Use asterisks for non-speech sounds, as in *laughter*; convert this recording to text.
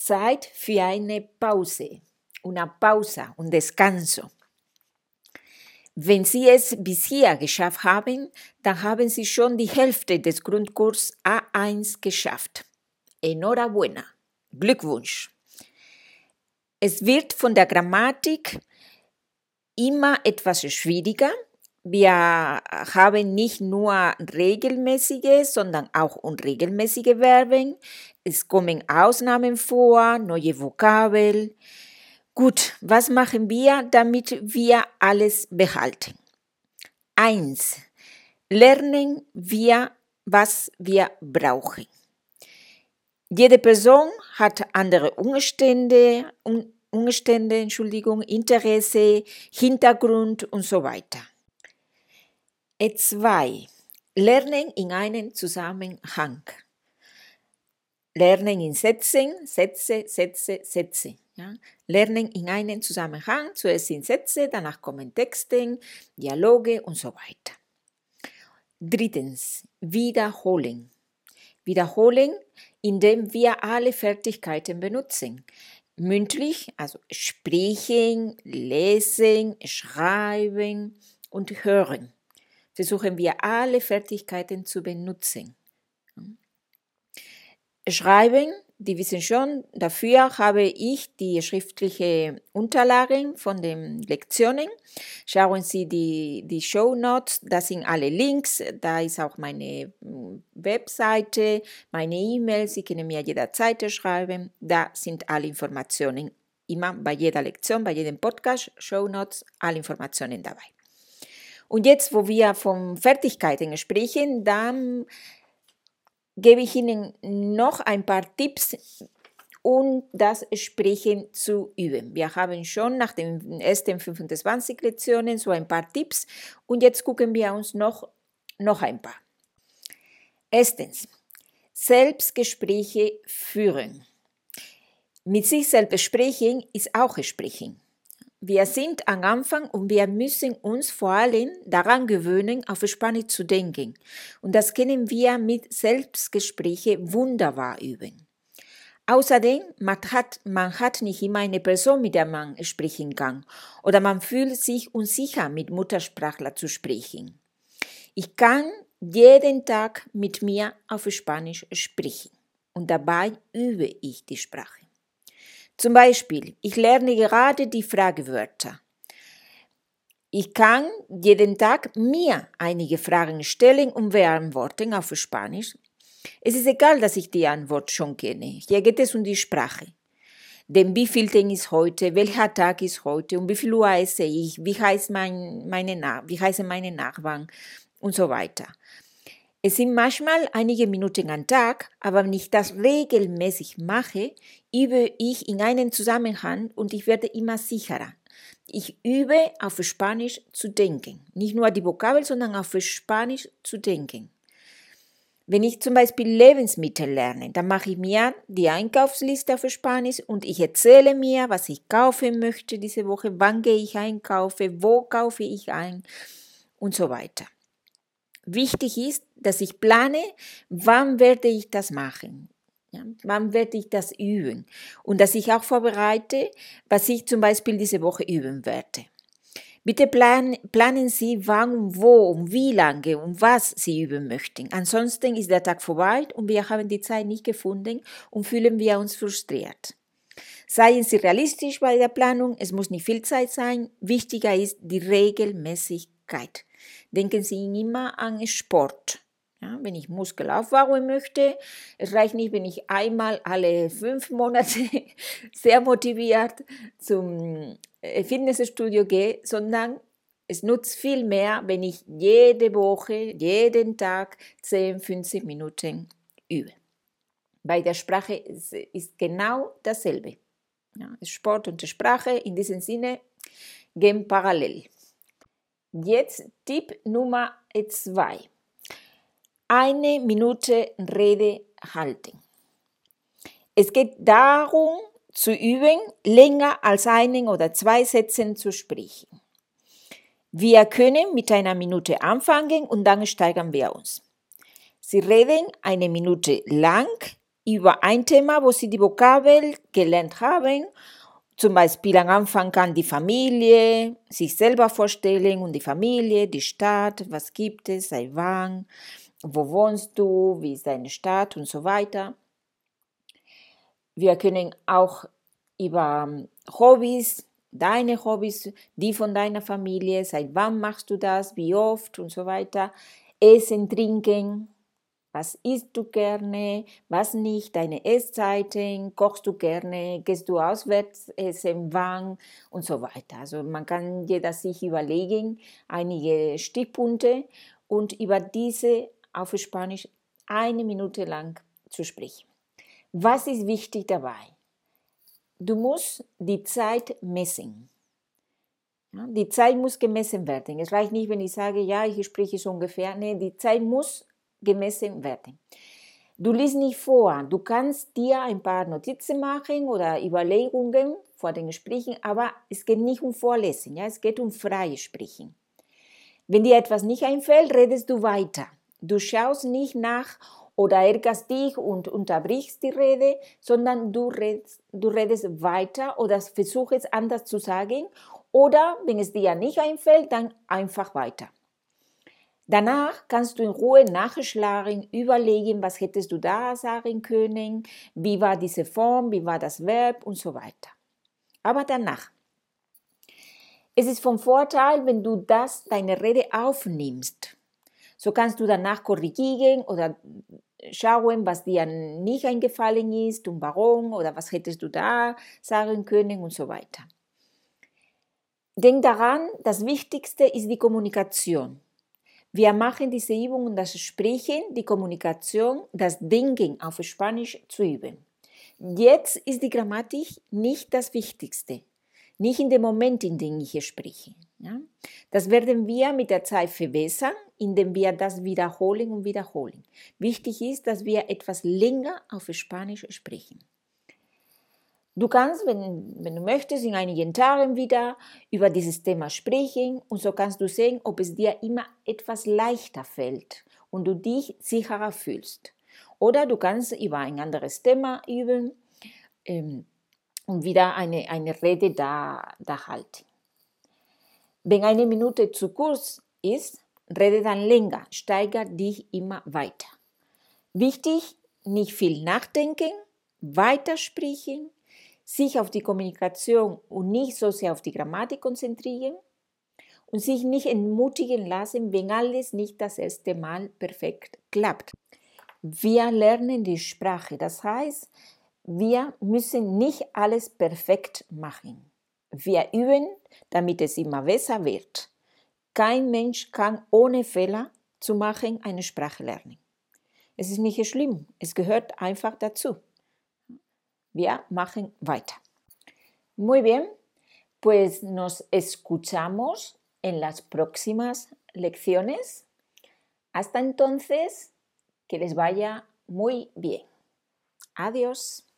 Zeit für eine Pause, una pausa, un descanso. Wenn Sie es bis hier geschafft haben, dann haben Sie schon die Hälfte des Grundkurs A1 geschafft. Enhorabuena. Glückwunsch. Es wird von der Grammatik immer etwas schwieriger. Wir haben nicht nur regelmäßige, sondern auch unregelmäßige Verben. Es kommen Ausnahmen vor, neue Vokabeln. Gut, was machen wir, damit wir alles behalten? Eins, lernen wir, was wir brauchen. Jede Person hat andere Umstände, Umstände, Entschuldigung, Interesse, Hintergrund und so weiter. Zwei, lernen in einem Zusammenhang. Lernen in Sätzen, Sätze, Sätze, Sätze. Ja? Lernen in einem Zusammenhang, zuerst sind Sätze, danach kommen Texte, Dialoge und so weiter. Drittens, wiederholen. Wiederholen, indem wir alle Fertigkeiten benutzen. Mündlich, also sprechen, lesen, schreiben und hören. Versuchen wir alle Fertigkeiten zu benutzen. Schreiben, die wissen schon, dafür habe ich die schriftliche Unterlagen von den Lektionen. Schauen Sie die, die Show Notes, da sind alle Links, da ist auch meine hm, Webseite, meine E-Mail, Sie können mir jederzeit schreiben, da sind alle Informationen, immer bei jeder Lektion, bei jedem Podcast, Show Notes, alle Informationen dabei. Und jetzt, wo wir von Fertigkeiten sprechen, dann gebe ich Ihnen noch ein paar Tipps, um das Sprechen zu üben. Wir haben schon nach den ersten 25 Lektionen so ein paar Tipps und jetzt gucken wir uns noch, noch ein paar. Erstens, Selbstgespräche führen. Mit sich selbst sprechen ist auch Sprechen. Wir sind am Anfang und wir müssen uns vor allem daran gewöhnen, auf Spanisch zu denken. Und das können wir mit Selbstgesprächen wunderbar üben. Außerdem, man hat, man hat nicht immer eine Person, mit der man sprechen kann. Oder man fühlt sich unsicher, mit Muttersprachler zu sprechen. Ich kann jeden Tag mit mir auf Spanisch sprechen. Und dabei übe ich die Sprache. Zum Beispiel, ich lerne gerade die Fragewörter. Ich kann jeden Tag mir einige Fragen stellen und beantworten auf Spanisch. Es ist egal, dass ich die Antwort schon kenne. Hier geht es um die Sprache. Denn wie viel Tag ist heute, welcher Tag ist heute, um wie viel Uhr esse ich, wie, heißt mein, meine, wie heißen meine Nachbarn und so weiter. Es sind manchmal einige Minuten am Tag, aber wenn ich das regelmäßig mache, übe ich in einem Zusammenhang und ich werde immer sicherer. Ich übe auf Spanisch zu denken. Nicht nur die Vokabel, sondern auf Spanisch zu denken. Wenn ich zum Beispiel Lebensmittel lerne, dann mache ich mir die Einkaufsliste auf Spanisch und ich erzähle mir, was ich kaufen möchte diese Woche, wann gehe ich einkaufen, wo kaufe ich ein und so weiter. Wichtig ist, dass ich plane, wann werde ich das machen. Ja, wann werde ich das üben? Und dass ich auch vorbereite, was ich zum Beispiel diese Woche üben werde. Bitte plan, planen Sie, wann und wo und wie lange und was Sie üben möchten. Ansonsten ist der Tag vorbei und wir haben die Zeit nicht gefunden und fühlen wir uns frustriert. Seien Sie realistisch bei der Planung, es muss nicht viel Zeit sein. Wichtiger ist die Regelmäßigkeit. Denken Sie immer an Sport. Ja, wenn ich Muskel aufbauen möchte, es reicht nicht, wenn ich einmal alle fünf Monate *laughs* sehr motiviert zum äh, Fitnessstudio gehe, sondern es nutzt viel mehr, wenn ich jede Woche, jeden Tag 10, 15 Minuten übe. Bei der Sprache ist, genau dasselbe. Ja, Sport und Sprache in diesem Sinne gehen parallel. Jetzt Tipp Nummer zwei. Eine Minute Rede halten. Es geht darum, zu üben, länger als einen oder zwei Sätzen zu sprechen. Wir können mit einer Minute anfangen und dann steigern wir uns. Sie reden eine Minute lang, über ein Thema, wo Sie die Vokabel gelernt haben. Zum Beispiel am Anfang kann die Familie sich selber vorstellen und die Familie, die Stadt, was gibt es, seit wann, wo wohnst du, wie ist deine Stadt und so weiter. Wir können auch über Hobbys, deine Hobbys, die von deiner Familie, seit wann machst du das, wie oft und so weiter, essen, trinken, was isst du gerne, was nicht, deine Esszeiten, kochst du gerne, gehst du auswärts essen, wann und so weiter. Also man kann jeder sich überlegen, einige Stichpunkte und über diese auf Spanisch eine Minute lang zu sprechen. Was ist wichtig dabei? Du musst die Zeit messen. Die Zeit muss gemessen werden. Es reicht nicht, wenn ich sage, ja, ich spreche so ungefähr. Nee, die Zeit muss gemessen werden. Du liest nicht vor, du kannst dir ein paar Notizen machen oder Überlegungen vor den Gesprächen, aber es geht nicht um Vorlesen, ja, es geht um freies Sprechen. Wenn dir etwas nicht einfällt, redest du weiter. Du schaust nicht nach oder ärgerst dich und unterbrichst die Rede, sondern du redest, du redest weiter oder versuchst anders zu sagen oder wenn es dir nicht einfällt, dann einfach weiter. Danach kannst du in Ruhe nachschlagen, überlegen, was hättest du da sagen können, wie war diese Form, wie war das Verb und so weiter. Aber danach. Es ist vom Vorteil, wenn du das, deine Rede aufnimmst. So kannst du danach korrigieren oder schauen, was dir nicht eingefallen ist und warum oder was hättest du da sagen können und so weiter. Denk daran, das Wichtigste ist die Kommunikation. Wir machen diese Übungen, das Sprechen, die Kommunikation, das Denken auf Spanisch zu üben. Jetzt ist die Grammatik nicht das Wichtigste, nicht in dem Moment, in dem ich spreche. Ja? Das werden wir mit der Zeit verbessern, indem wir das wiederholen und wiederholen. Wichtig ist, dass wir etwas länger auf Spanisch sprechen. Du kannst, wenn, wenn du möchtest, in einigen Tagen wieder über dieses Thema sprechen und so kannst du sehen, ob es dir immer etwas leichter fällt und du dich sicherer fühlst. Oder du kannst über ein anderes Thema üben ähm, und wieder eine, eine Rede da, da halten. Wenn eine Minute zu kurz ist, rede dann länger, steigert dich immer weiter. Wichtig, nicht viel nachdenken, weitersprechen, sich auf die Kommunikation und nicht so sehr auf die Grammatik konzentrieren und sich nicht entmutigen lassen, wenn alles nicht das erste Mal perfekt klappt. Wir lernen die Sprache, das heißt, wir müssen nicht alles perfekt machen. Wir üben, damit es immer besser wird. Kein Mensch kann ohne Fehler zu machen eine Sprache lernen. Es ist nicht schlimm, es gehört einfach dazu. Wir machen weiter. Muy bien, pues nos escuchamos en las próximas lecciones. Hasta entonces, que les vaya muy bien. Adiós.